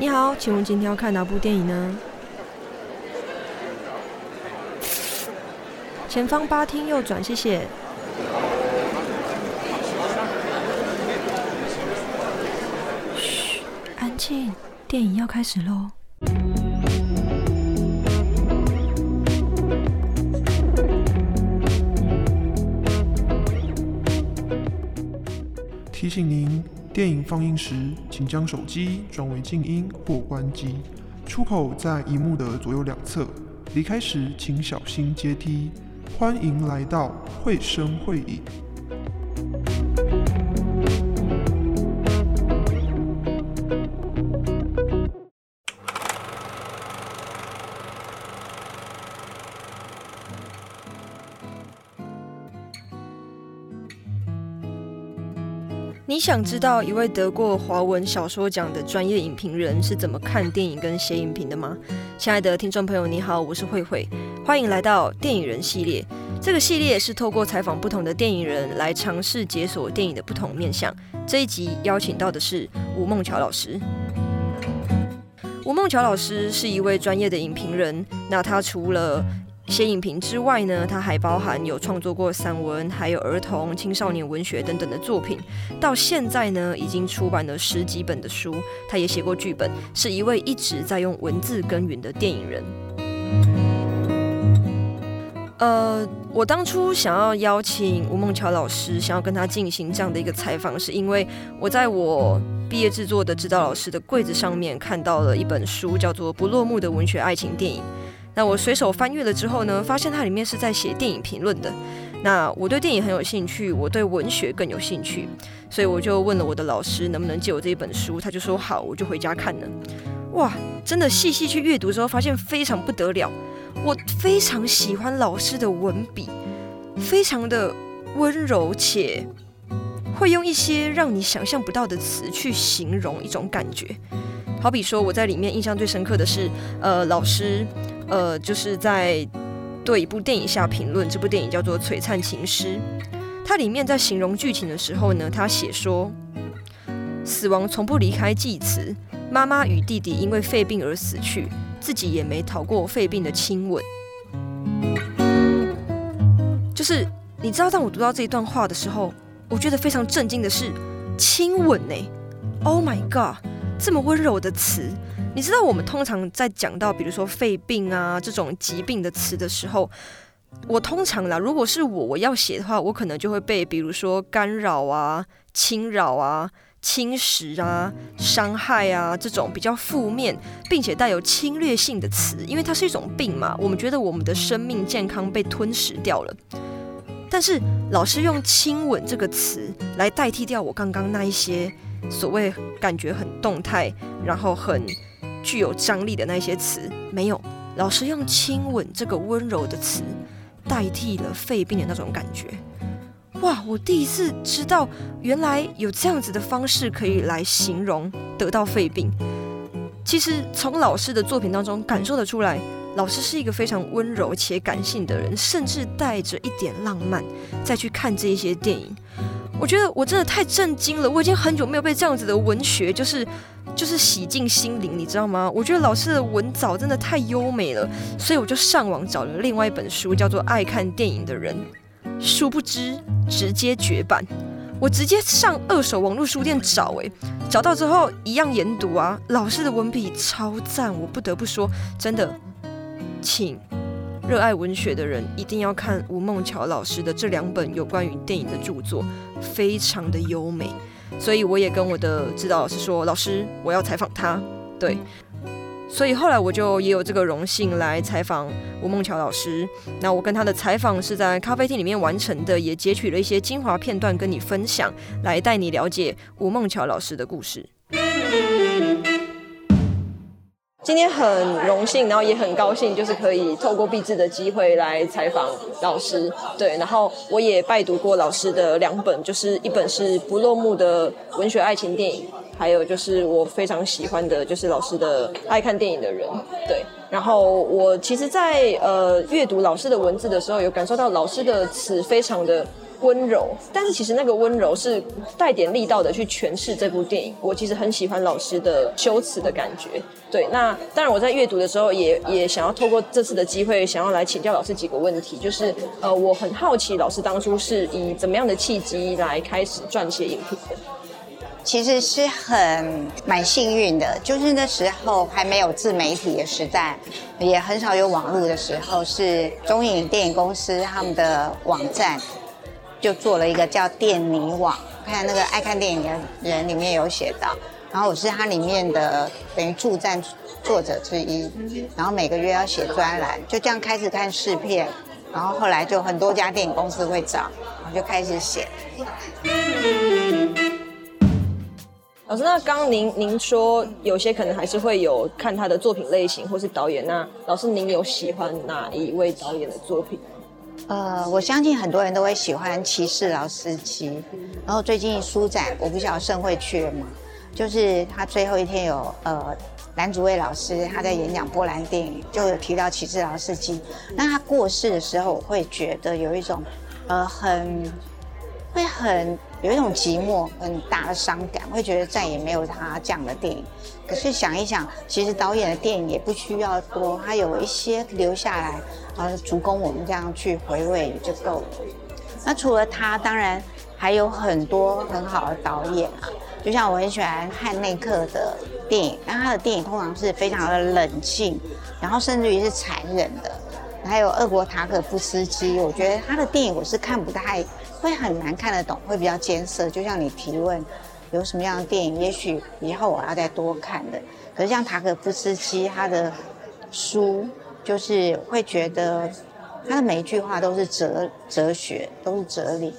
你好，请问今天要看哪部电影呢？前方八厅右转，谢谢。嘘，安静，电影要开始喽。提醒您，电影放映时，请将手机转为静音或关机。出口在荧幕的左右两侧。离开时，请小心阶梯。欢迎来到会声会影。你想知道一位得过华文小说奖的专业影评人是怎么看电影跟写影评的吗？亲爱的听众朋友，你好，我是慧慧，欢迎来到电影人系列。这个系列是透过采访不同的电影人来尝试解锁电影的不同面向。这一集邀请到的是吴梦乔老师。吴梦乔老师是一位专业的影评人，那他除了写影评之外呢，他还包含有创作过散文，还有儿童、青少年文学等等的作品。到现在呢，已经出版了十几本的书。他也写过剧本，是一位一直在用文字耕耘的电影人。呃，我当初想要邀请吴孟乔老师，想要跟他进行这样的一个采访，是因为我在我毕业制作的指导老师的柜子上面看到了一本书，叫做《不落幕的文学爱情电影》。那我随手翻阅了之后呢，发现它里面是在写电影评论的。那我对电影很有兴趣，我对文学更有兴趣，所以我就问了我的老师能不能借我这一本书，他就说好，我就回家看了。哇，真的细细去阅读之后，发现非常不得了。我非常喜欢老师的文笔，非常的温柔且会用一些让你想象不到的词去形容一种感觉。好比说，我在里面印象最深刻的是，呃，老师。呃，就是在对一部电影下评论，这部电影叫做《璀璨情诗》。它里面在形容剧情的时候呢，他写说，死亡从不离开祭词，妈妈与弟弟因为肺病而死去，自己也没逃过肺病的亲吻。就是你知道，当我读到这一段话的时候，我觉得非常震惊的是，亲吻呢？Oh my god，这么温柔的词。你知道我们通常在讲到比如说肺病啊这种疾病的词的时候，我通常啦，如果是我我要写的话，我可能就会被比如说干扰啊、侵扰啊、侵蚀啊、伤害啊这种比较负面并且带有侵略性的词，因为它是一种病嘛，我们觉得我们的生命健康被吞噬掉了。但是老师用亲吻这个词来代替掉我刚刚那一些所谓感觉很动态，然后很。具有张力的那些词没有，老师用亲吻这个温柔的词代替了肺病的那种感觉。哇，我第一次知道原来有这样子的方式可以来形容得到肺病。其实从老师的作品当中感受得出来，老师是一个非常温柔且感性的人，甚至带着一点浪漫再去看这一些电影。我觉得我真的太震惊了，我已经很久没有被这样子的文学就是。就是洗净心灵，你知道吗？我觉得老师的文藻真的太优美了，所以我就上网找了另外一本书，叫做《爱看电影的人》。殊不知，直接绝版。我直接上二手网络书店找，诶，找到之后一样研读啊。老师的文笔超赞，我不得不说，真的，请热爱文学的人一定要看吴孟乔老师的这两本有关于电影的著作，非常的优美。所以我也跟我的指导老师说，老师，我要采访他。对，所以后来我就也有这个荣幸来采访吴孟乔老师。那我跟他的采访是在咖啡厅里面完成的，也截取了一些精华片段跟你分享，来带你了解吴孟乔老师的故事。今天很荣幸，然后也很高兴，就是可以透过毕志的机会来采访老师。对，然后我也拜读过老师的两本，就是一本是不落幕的文学爱情电影，还有就是我非常喜欢的，就是老师的爱看电影的人。对，然后我其实，在呃阅读老师的文字的时候，有感受到老师的词非常的温柔，但是其实那个温柔是带点力道的去诠释这部电影。我其实很喜欢老师的修辞的感觉。对，那当然我在阅读的时候也也想要透过这次的机会，想要来请教老师几个问题，就是呃，我很好奇老师当初是以怎么样的契机来开始撰写影评的。其实是很蛮幸运的，就是那时候还没有自媒体的时代，也很少有网络的时候，是中影电影公司他们的网站就做了一个叫电泥网，看那个爱看电影的人里面有写到，然后我是它里面的等于助战作者之一，然后每个月要写专栏，就这样开始看试片，然后后来就很多家电影公司会找，然后就开始写。老师，那刚您您说有些可能还是会有看他的作品类型或是导演，那老师您有喜欢哪一位导演的作品？呃，我相信很多人都会喜欢骑士劳斯基，然后最近书展我不晓得盛会去了吗？就是他最后一天有呃蓝祖蔚老师他在演讲波兰电影，就有提到骑士劳斯基。那他过世的时候，我会觉得有一种呃很会很。有一种寂寞，很大的伤感，会觉得再也没有他这样的电影。可是想一想，其实导演的电影也不需要多，他有一些留下来，呃，足供我们这样去回味就够了。那除了他，当然还有很多很好的导演啊，就像我很喜欢汉内克的电影，那他的电影通常是非常的冷静，然后甚至于是残忍的。还有俄国塔可夫斯基，我觉得他的电影我是看不太。会很难看得懂，会比较艰涩。就像你提问有什么样的电影，也许以后我要再多看的。可是像塔可夫斯基他的书，就是会觉得他的每一句话都是哲哲学，都是哲理。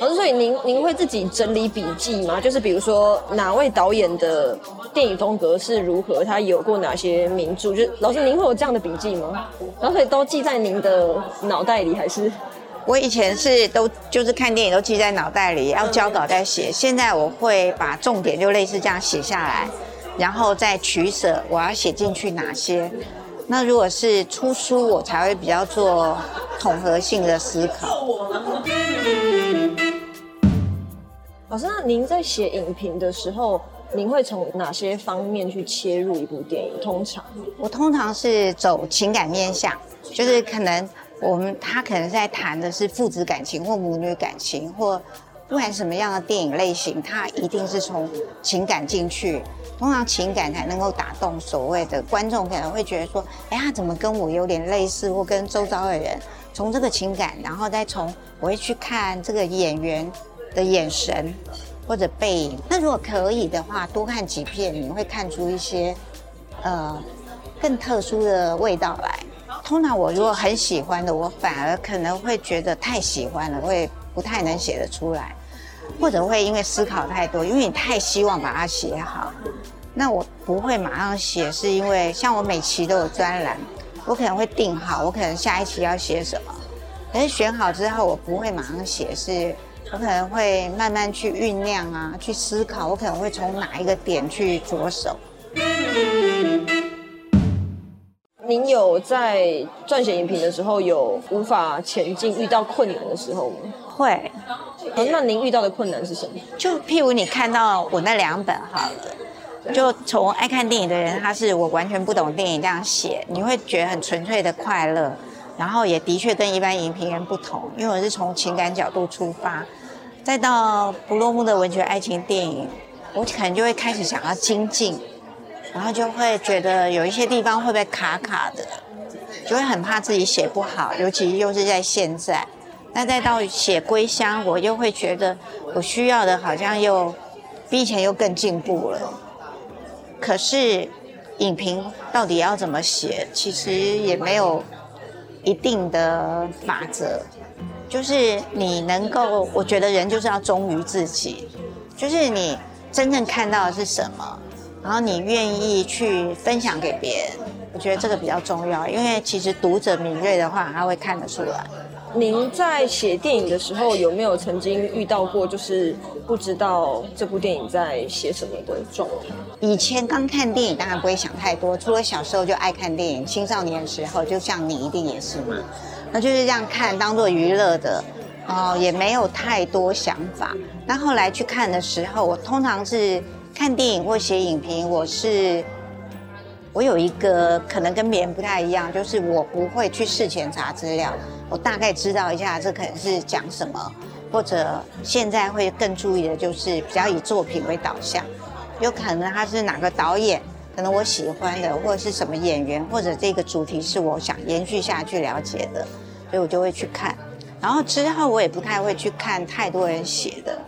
老师，所以您您会自己整理笔记吗？就是比如说哪位导演的电影风格是如何，他有过哪些名著？就是老师您会有这样的笔记吗？然后所以都记在您的脑袋里，还是？我以前是都就是看电影都记在脑袋里，要交稿再写。现在我会把重点就类似这样写下来，然后再取舍我要写进去哪些。那如果是出书，我才会比较做统合性的思考。老师，那您在写影评的时候，您会从哪些方面去切入一部电影？通常我通常是走情感面向，就是可能。我们他可能在谈的是父子感情或母女感情，或不管什么样的电影类型，他一定是从情感进去，通常情感才能够打动所谓的观众，可能会觉得说，哎，他怎么跟我有点类似，或跟周遭的人，从这个情感，然后再从我会去看这个演员的眼神或者背影。那如果可以的话，多看几片，你会看出一些呃更特殊的味道来。通常我如果很喜欢的，我反而可能会觉得太喜欢了，会不太能写得出来，或者会因为思考太多，因为你太希望把它写好，那我不会马上写，是因为像我每期都有专栏，我可能会定好，我可能下一期要写什么，可是选好之后，我不会马上写，是我可能会慢慢去酝酿啊，去思考，我可能会从哪一个点去着手。您有在撰写影评的时候有无法前进、遇到困难的时候吗？会。那您遇到的困难是什么？就譬如你看到我那两本好了，就从爱看电影的人，他是我完全不懂电影这样写，你会觉得很纯粹的快乐，然后也的确跟一般影评人不同，因为我是从情感角度出发。再到不落幕的文学爱情电影，我可能就会开始想要精进。然后就会觉得有一些地方会不会卡卡的，就会很怕自己写不好，尤其又是在现在。那再到写归乡，我又会觉得我需要的好像又比以前又更进步了。可是影评到底要怎么写，其实也没有一定的法则。就是你能够，我觉得人就是要忠于自己，就是你真正看到的是什么。然后你愿意去分享给别人，我觉得这个比较重要，因为其实读者敏锐的话，他会看得出来。您在写电影的时候，有没有曾经遇到过就是不知道这部电影在写什么的状态？以前刚看电影，当然不会想太多，除了小时候就爱看电影，青少年的时候，就像你一定也是嘛，那就是这样看，当做娱乐的。哦，也没有太多想法。那后来去看的时候，我通常是看电影或写影评，我是我有一个可能跟别人不太一样，就是我不会去事前查资料，我大概知道一下这可能是讲什么，或者现在会更注意的就是比较以作品为导向，有可能他是哪个导演，可能我喜欢的，或者是什么演员，或者这个主题是我想延续下去了解的，所以我就会去看。然后之后我也不太会去看太多人写的，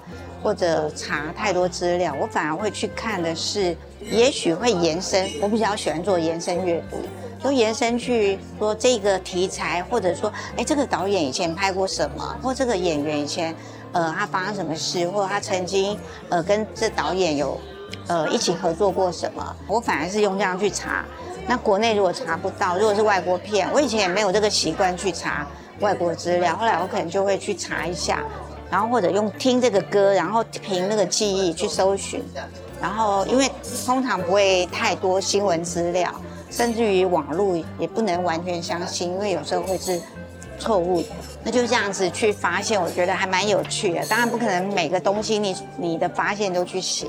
或者查太多资料，我反而会去看的是，也许会延伸。我比较喜欢做延伸阅读，都延伸去说这个题材，或者说，哎，这个导演以前拍过什么，或这个演员以前，呃，他发生什么事，或者他曾经，呃，跟这导演有，呃，一起合作过什么。我反而是用这样去查。那国内如果查不到，如果是外国片，我以前也没有这个习惯去查。外国资料，后来我可能就会去查一下，然后或者用听这个歌，然后凭那个记忆去搜寻，然后因为通常不会太多新闻资料，甚至于网络也不能完全相信，因为有时候会是错误的。那就这样子去发现，我觉得还蛮有趣的。当然不可能每个东西你你的发现都去写。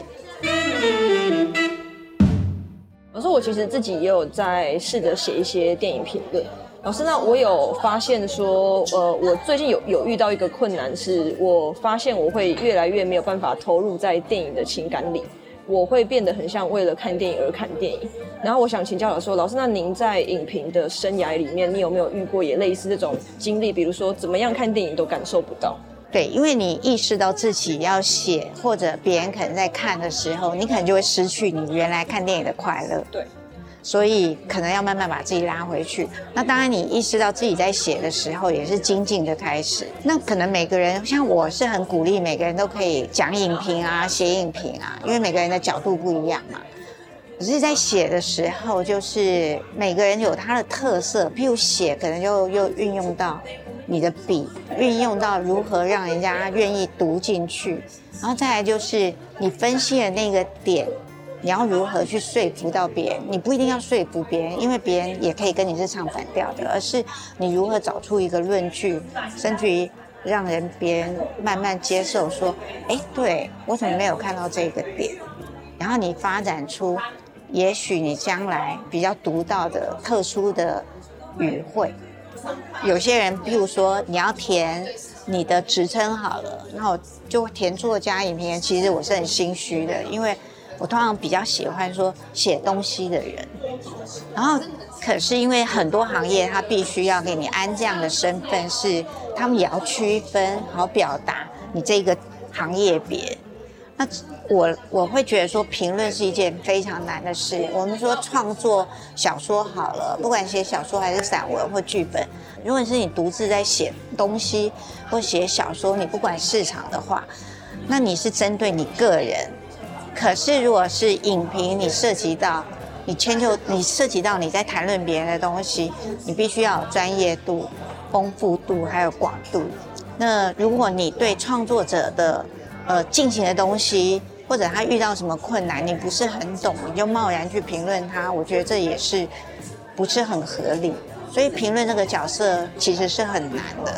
老师，我其实自己也有在试着写一些电影评论。老师，那我有发现说，呃，我最近有有遇到一个困难，是我发现我会越来越没有办法投入在电影的情感里，我会变得很像为了看电影而看电影。然后我想请教老师，老师，那您在影评的生涯里面，你有没有遇过也类似这种经历？比如说，怎么样看电影都感受不到？对，因为你意识到自己要写，或者别人可能在看的时候，你可能就会失去你原来看电影的快乐。对。所以可能要慢慢把自己拉回去。那当然，你意识到自己在写的时候，也是精进的开始。那可能每个人，像我是很鼓励每个人都可以讲影评啊、写影评啊，因为每个人的角度不一样嘛。只是在写的时候，就是每个人有他的特色。譬如写，可能就又运用到你的笔，运用到如何让人家愿意读进去。然后再来就是你分析的那个点。你要如何去说服到别人？你不一定要说服别人，因为别人也可以跟你是唱反调的。而是你如何找出一个论据，甚至于让人别人慢慢接受，说：“哎，对我怎么没有看到这个点？”然后你发展出，也许你将来比较独到的特殊的语汇。有些人，譬如说你要填你的职称好了，那我就填作家、影评人。其实我是很心虚的，因为。我通常比较喜欢说写东西的人，然后可是因为很多行业他必须要给你安这样的身份，是他们也要区分好表达你这个行业别。那我我会觉得说评论是一件非常难的事。我们说创作小说好了，不管写小说还是散文或剧本，如果是你独自在写东西或写小说，你不管市场的话，那你是针对你个人。可是，如果是影评，你涉及到你迁就，你涉及到你在谈论别人的东西，你必须要有专业度、丰富度还有广度。那如果你对创作者的呃进行的东西，或者他遇到什么困难，你不是很懂，你就贸然去评论他，我觉得这也是不是很合理。所以评论这个角色其实是很难的。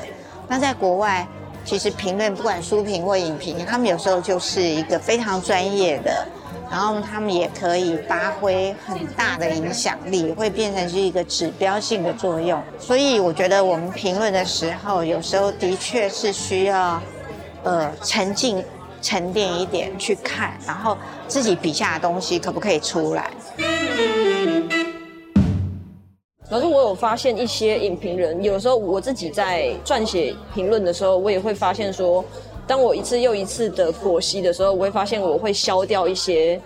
那在国外。其实评论不管书评或影评，他们有时候就是一个非常专业的，然后他们也可以发挥很大的影响力，会变成是一个指标性的作用。所以我觉得我们评论的时候，有时候的确是需要，呃，沉浸、沉淀一点去看，然后自己笔下的东西可不可以出来。老师，我有发现一些影评人，有时候我自己在撰写评论的时候，我也会发现说，当我一次又一次的剖析的时候，我会发现我会消掉一些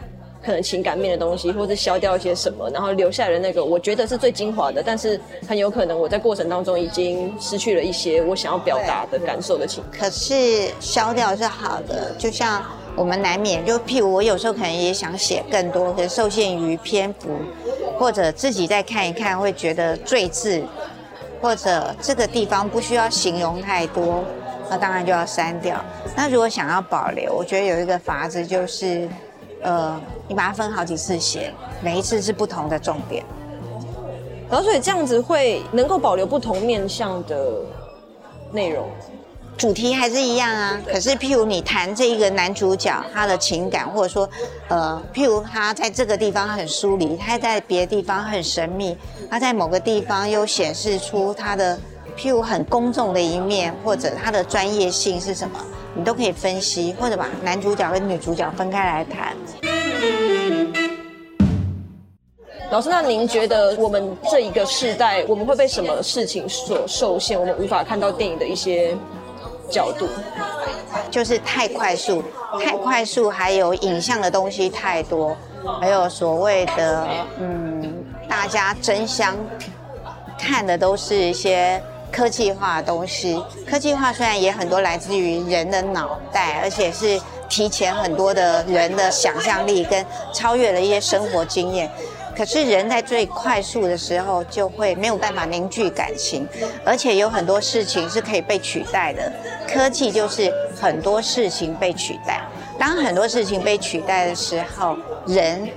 可能情感面的东西，或者消掉一些什么，然后留下的那个我觉得是最精华的，但是很有可能我在过程当中已经失去了一些我想要表达的感受的情。可是消掉是好的，就像我们难免就譬如我有时候可能也想写更多，可是受限于篇幅。或者自己再看一看，会觉得赘字，或者这个地方不需要形容太多，那当然就要删掉。那如果想要保留，我觉得有一个法子就是，呃，你把它分好几次写，每一次是不同的重点。然后所以这样子会能够保留不同面向的内容。主题还是一样啊。可是譬如你谈这一个男主角他的情感，或者说，呃，譬如他在这个地方很疏离，他在别的地方很神秘，他在某个地方又显示出他的譬如很公众的一面，或者他的专业性是什么，你都可以分析，或者把男主角跟女主角分开来谈。老师，那您觉得我们这一个世代，我们会被什么事情所受限？我们无法看到电影的一些角度，就是太快速，太快速，还有影像的东西太多，还有所谓的嗯，大家争相看的都是一些科技化的东西。科技化虽然也很多来自于人的脑袋，而且是提前很多的人的想象力跟超越了一些生活经验。可是人在最快速的时候，就会没有办法凝聚感情，而且有很多事情是可以被取代的。科技就是很多事情被取代。当很多事情被取代的时候，人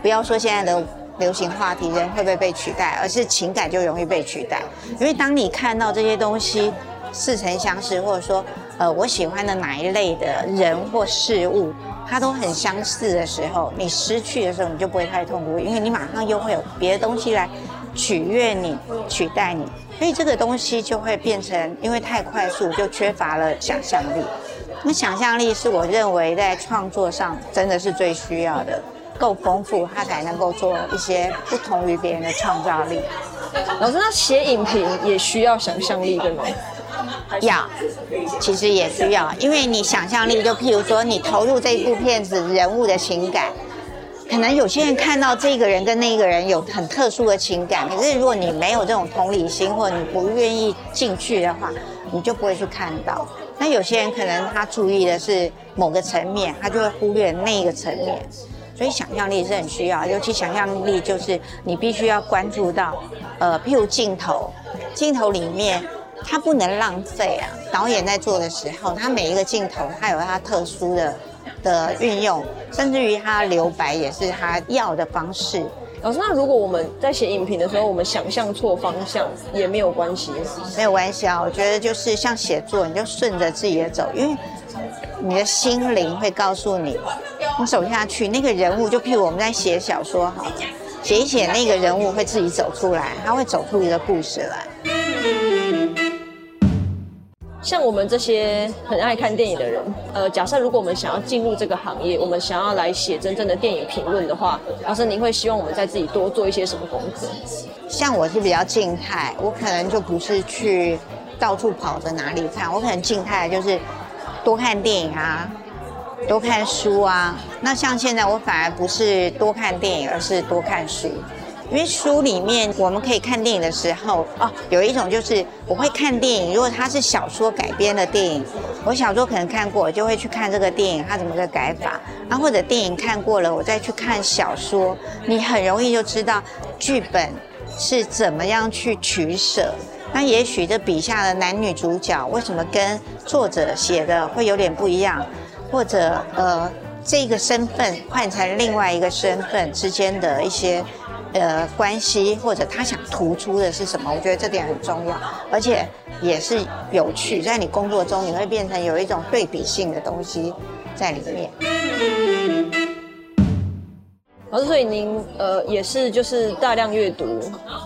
不要说现在的流行话题，人会不会被取代，而是情感就容易被取代。因为当你看到这些东西似曾相识，或者说，呃，我喜欢的哪一类的人或事物。它都很相似的时候，你失去的时候，你就不会太痛苦，因为你马上又会有别的东西来取悦你、取代你，所以这个东西就会变成，因为太快速，就缺乏了想象力。那想象力是我认为在创作上真的是最需要的，够丰富，他才能够做一些不同于别人的创造力。老师，那写影评也需要想象力，对吗？要，其实也需要，因为你想象力，就譬如说你投入这一部片子人物的情感，可能有些人看到这个人跟那个人有很特殊的情感，可是如果你没有这种同理心，或者你不愿意进去的话，你就不会去看到。那有些人可能他注意的是某个层面，他就会忽略那个层面，所以想象力是很需要，尤其想象力就是你必须要关注到，呃，譬如镜头，镜头里面。它不能浪费啊！导演在做的时候，他每一个镜头，他有他特殊的的运用，甚至于他留白也是他要的方式。老师，那如果我们在写影评的时候，我们想象错方向也没有关系，没有关系啊！我觉得就是像写作，你就顺着自己的走，因为你的心灵会告诉你，你走下去，那个人物就譬如我们在写小说，好，写一写那个人物会自己走出来，他会走出一个故事来。像我们这些很爱看电影的人，呃，假设如果我们想要进入这个行业，我们想要来写真正的电影评论的话，老师，您会希望我们在自己多做一些什么功课？像我是比较静态，我可能就不是去到处跑着哪里看，我可能静态就是多看电影啊，多看书啊。那像现在我反而不是多看电影，而是多看书。因为书里面我们可以看电影的时候，哦，有一种就是我会看电影。如果它是小说改编的电影，我小说可能看过，我就会去看这个电影它怎么个改法。然后或者电影看过了，我再去看小说，你很容易就知道剧本是怎么样去取舍。那也许这笔下的男女主角为什么跟作者写的会有点不一样，或者呃这个身份换成另外一个身份之间的一些。呃，关系或者他想突出的是什么？我觉得这点很重要，而且也是有趣。在你工作中，你会变成有一种对比性的东西在里面。老师，所以您呃也是就是大量阅读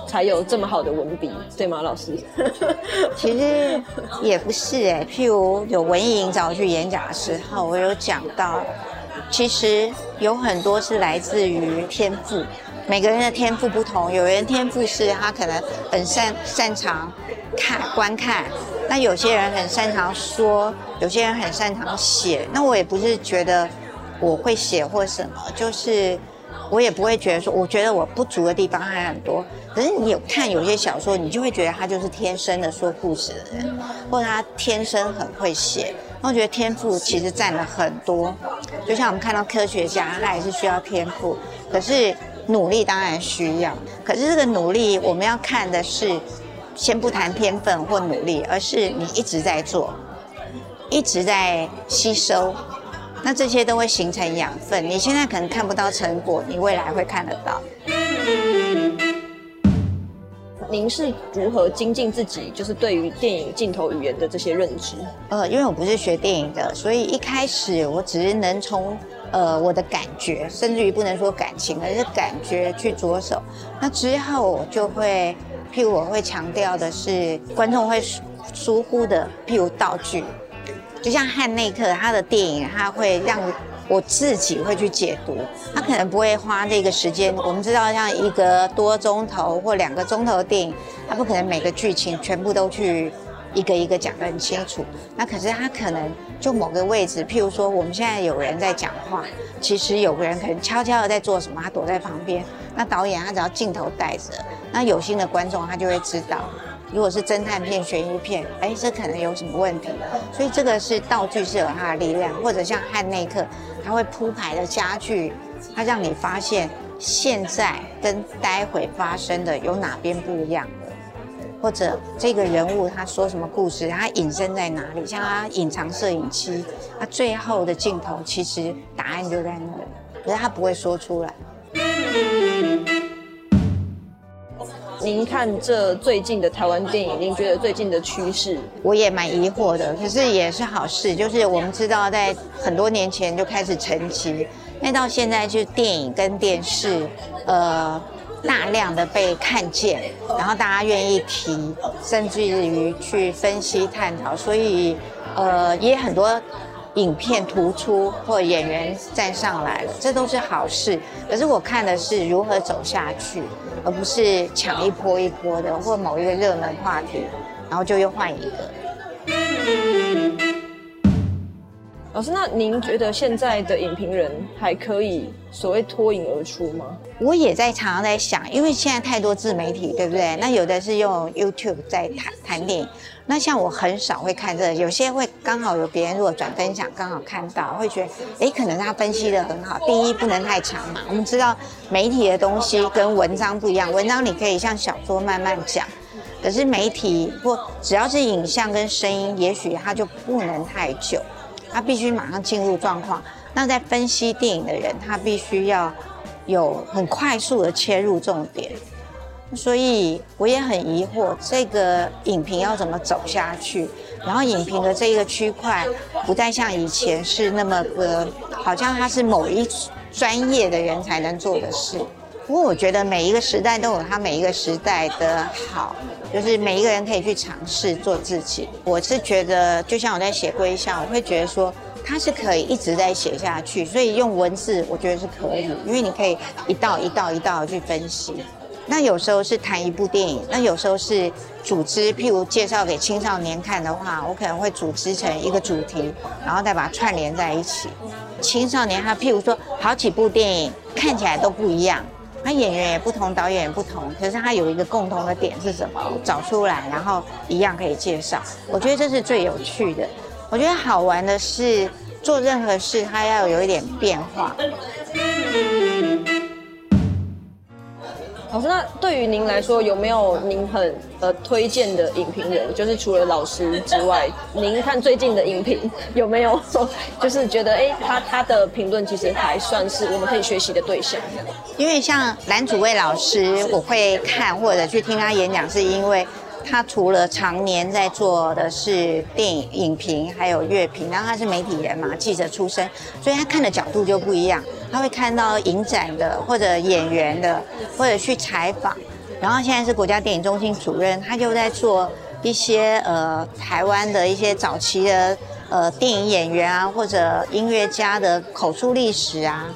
才有这么好的文笔，对吗？老师？其实也不是哎，譬如有文艺营找我去演讲的时候，我有讲到，其实有很多是来自于天赋。每个人的天赋不同，有人天赋是他可能很擅擅长看观看，那有些人很擅长说，有些人很擅长写。那我也不是觉得我会写或什么，就是我也不会觉得说，我觉得我不足的地方还很多。可是你有看有些小说，你就会觉得他就是天生的说故事的人，或者他天生很会写。那我觉得天赋其实占了很多，就像我们看到科学家，他也是需要天赋，可是。努力当然需要，可是这个努力我们要看的是，先不谈天分或努力，而是你一直在做，一直在吸收，那这些都会形成养分。你现在可能看不到成果，你未来会看得到。您是如何精进自己，就是对于电影镜头语言的这些认知？呃，因为我不是学电影的，所以一开始我只是能从呃我的感觉，甚至于不能说感情，而是感觉去着手。那之后我就会，譬如我会强调的是观众会疏忽的，譬如道具，就像汉内克他的电影，他会让。我自己会去解读，他可能不会花这个时间。我们知道，像一个多钟头或两个钟头的电影，他不可能每个剧情全部都去一个一个讲得很清楚。那可是他可能就某个位置，譬如说我们现在有人在讲话，其实有个人可能悄悄的在做什么，他躲在旁边。那导演他只要镜头带着，那有心的观众他就会知道。如果是侦探片、悬疑片，哎，这可能有什么问题？所以这个是道具是有它的力量，或者像汉内克，他会铺排的家具，他让你发现现在跟待会发生的有哪边不一样的，或者这个人物他说什么故事，他隐身在哪里？像他隐藏摄影机，他最后的镜头其实答案就在那里，可是他不会说出来。您看这最近的台湾电影，您觉得最近的趋势？我也蛮疑惑的，可是也是好事。就是我们知道，在很多年前就开始沉寂，那到现在就电影跟电视，呃，大量的被看见，然后大家愿意提，甚至于去分析探讨，所以呃，也很多。影片突出或演员站上来了，这都是好事。可是我看的是如何走下去，而不是抢一波一波的，或某一个热门话题，然后就又换一个。老师，那您觉得现在的影评人还可以所谓脱颖而出吗？我也在常常在想，因为现在太多自媒体，对不对？那有的是用 YouTube 在谈谈电影，那像我很少会看这，有些会刚好有别人如果转分享，刚好看到，会觉得，哎，可能他分析的很好。第一，不能太长嘛。我们知道媒体的东西跟文章不一样，文章你可以像小说慢慢讲，可是媒体或只要是影像跟声音，也许它就不能太久。他必须马上进入状况。那在分析电影的人，他必须要有很快速的切入重点。所以我也很疑惑，这个影评要怎么走下去？然后影评的这个区块，不再像以前是那么个，好像它是某一专业的人才能做的事。不过我觉得每一个时代都有它每一个时代的好，就是每一个人可以去尝试做自己。我是觉得，就像我在写归校，我会觉得说它是可以一直在写下去，所以用文字我觉得是可以，因为你可以一道一道一道的去分析。那有时候是谈一部电影，那有时候是组织，譬如介绍给青少年看的话，我可能会组织成一个主题，然后再把它串联在一起。青少年他譬如说好几部电影看起来都不一样。他演员也不同，导演也不同，可是他有一个共同的点是什么？找出来，然后一样可以介绍。我觉得这是最有趣的。我觉得好玩的是做任何事，他要有一点变化。老师，那对于您来说，有没有您很呃推荐的影评人？就是除了老师之外，您看最近的影评有没有说，就是觉得哎，他他的评论其实还算是我们可以学习的对象？因为像蓝祖蔚老师，我会看或者去听他演讲，是因为。他除了常年在做的是电影影评，还有乐评，然后他是媒体人嘛，记者出身，所以他看的角度就不一样。他会看到影展的，或者演员的，或者去采访。然后现在是国家电影中心主任，他就在做一些呃台湾的一些早期的呃电影演员啊，或者音乐家的口述历史啊。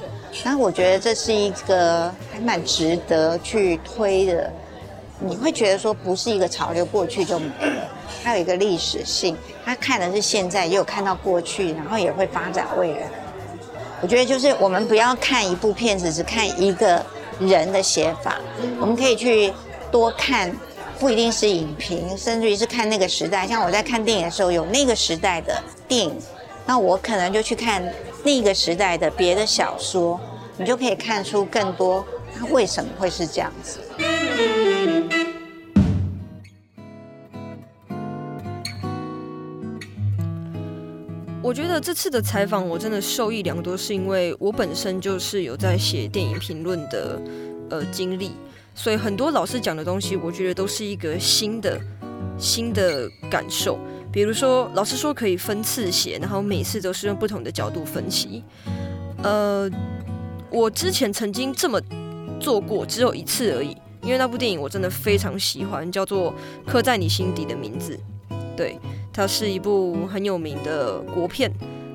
那我觉得这是一个还蛮值得去推的。你会觉得说不是一个潮流过去就没了，它有一个历史性，它看的是现在，也有看到过去，然后也会发展未来。我觉得就是我们不要看一部片子只看一个人的写法，我们可以去多看，不一定是影评，甚至于是看那个时代。像我在看电影的时候，有那个时代的电影，那我可能就去看那个时代的别的小说，你就可以看出更多它为什么会是这样子。觉得这次的采访我真的受益良多，是因为我本身就是有在写电影评论的呃经历，所以很多老师讲的东西，我觉得都是一个新的新的感受。比如说，老师说可以分次写，然后每次都是用不同的角度分析。呃，我之前曾经这么做过，只有一次而已。因为那部电影我真的非常喜欢，叫做《刻在你心底的名字》。对，它是一部很有名的国片。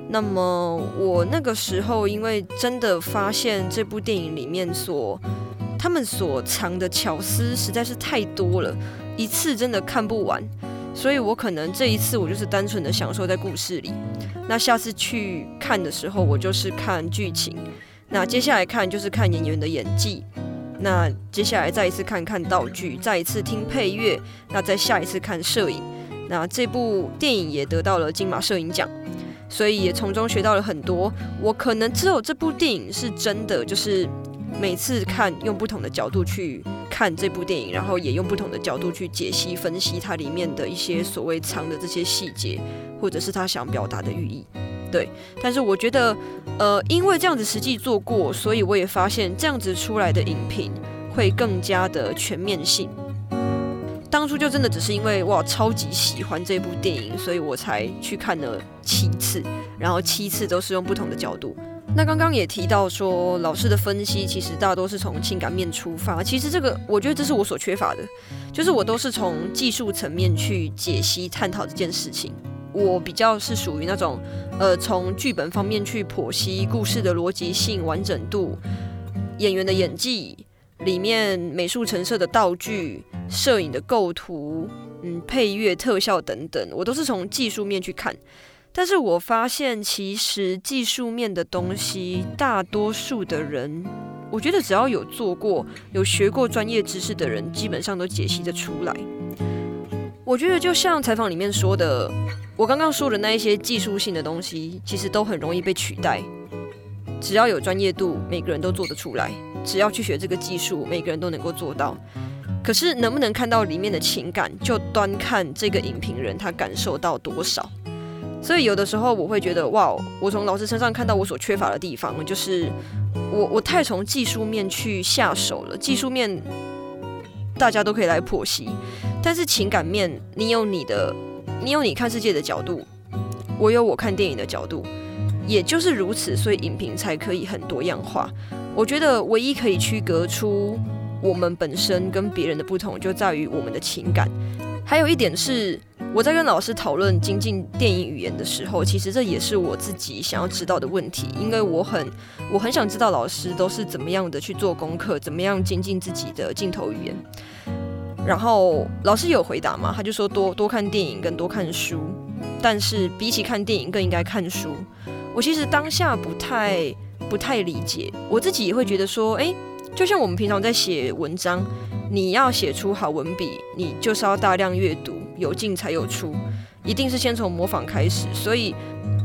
那么我那个时候，因为真的发现这部电影里面所他们所藏的巧思实在是太多了，一次真的看不完。所以我可能这一次我就是单纯的享受在故事里。那下次去看的时候，我就是看剧情。那接下来看就是看演员的演技。那接下来再一次看看道具，再一次听配乐，那再下一次看摄影。那这部电影也得到了金马摄影奖，所以也从中学到了很多。我可能只有这部电影是真的，就是每次看用不同的角度去看这部电影，然后也用不同的角度去解析分析它里面的一些所谓藏的这些细节，或者是他想表达的寓意。对，但是我觉得，呃，因为这样子实际做过，所以我也发现这样子出来的影评会更加的全面性。当初就真的只是因为哇，超级喜欢这部电影，所以我才去看了七次，然后七次都是用不同的角度。那刚刚也提到说，老师的分析其实大多是从情感面出发，其实这个我觉得这是我所缺乏的，就是我都是从技术层面去解析探讨这件事情。我比较是属于那种，呃，从剧本方面去剖析故事的逻辑性、完整度、演员的演技、里面美术陈设的道具、摄影的构图、嗯，配乐、特效等等，我都是从技术面去看。但是我发现，其实技术面的东西，大多数的人，我觉得只要有做过、有学过专业知识的人，基本上都解析得出来。我觉得就像采访里面说的。我刚刚说的那一些技术性的东西，其实都很容易被取代。只要有专业度，每个人都做得出来；只要去学这个技术，每个人都能够做到。可是能不能看到里面的情感，就端看这个影评人他感受到多少。所以有的时候我会觉得，哇，我从老师身上看到我所缺乏的地方，就是我我太从技术面去下手了。技术面大家都可以来剖析，但是情感面，你有你的。你有你看世界的角度，我有我看电影的角度，也就是如此，所以影评才可以很多样化。我觉得唯一可以区隔出我们本身跟别人的不同，就在于我们的情感。还有一点是，我在跟老师讨论精进电影语言的时候，其实这也是我自己想要知道的问题，因为我很我很想知道老师都是怎么样的去做功课，怎么样精进自己的镜头语言。然后老师有回答嘛？他就说多多看电影跟多看书，但是比起看电影更应该看书。我其实当下不太不太理解，我自己也会觉得说，诶，就像我们平常在写文章，你要写出好文笔，你就是要大量阅读，有进才有出，一定是先从模仿开始。所以，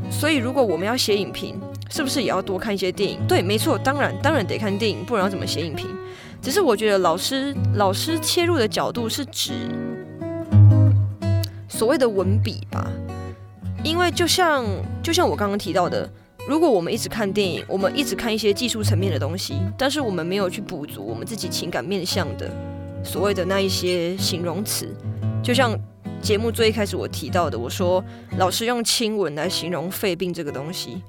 所以如果我们要写影评，是不是也要多看一些电影？对，没错，当然当然得看电影，不然要怎么写影评？只是我觉得老师老师切入的角度是指所谓的文笔吧，因为就像就像我刚刚提到的，如果我们一直看电影，我们一直看一些技术层面的东西，但是我们没有去补足我们自己情感面向的所谓的那一些形容词，就像节目最一开始我提到的，我说老师用亲吻来形容肺病这个东西，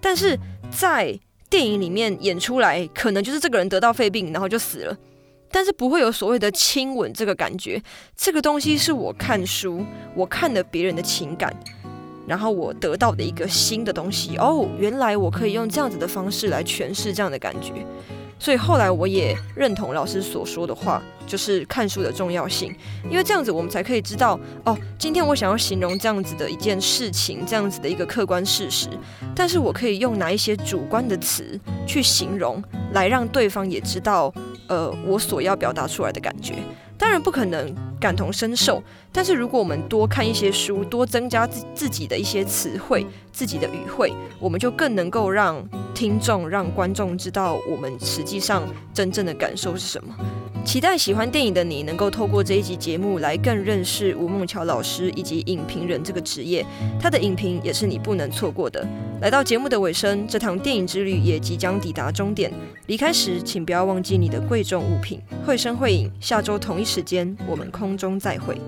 但是在电影里面演出来，可能就是这个人得到肺病，然后就死了，但是不会有所谓的亲吻这个感觉。这个东西是我看书，我看了别人的情感，然后我得到的一个新的东西。哦，原来我可以用这样子的方式来诠释这样的感觉。所以后来我也认同老师所说的话，就是看书的重要性，因为这样子我们才可以知道哦，今天我想要形容这样子的一件事情，这样子的一个客观事实，但是我可以用哪一些主观的词去形容，来让对方也知道，呃，我所要表达出来的感觉。当然不可能感同身受，但是如果我们多看一些书，多增加自自己的一些词汇、自己的语汇，我们就更能够让听众、让观众知道我们实际上真正的感受是什么。期待喜欢电影的你能够透过这一集节目来更认识吴梦桥老师以及影评人这个职业，他的影评也是你不能错过的。来到节目的尾声，这趟电影之旅也即将抵达终点。离开时，请不要忘记你的贵重物品。绘声绘影，下周同一时间，我们空中再会。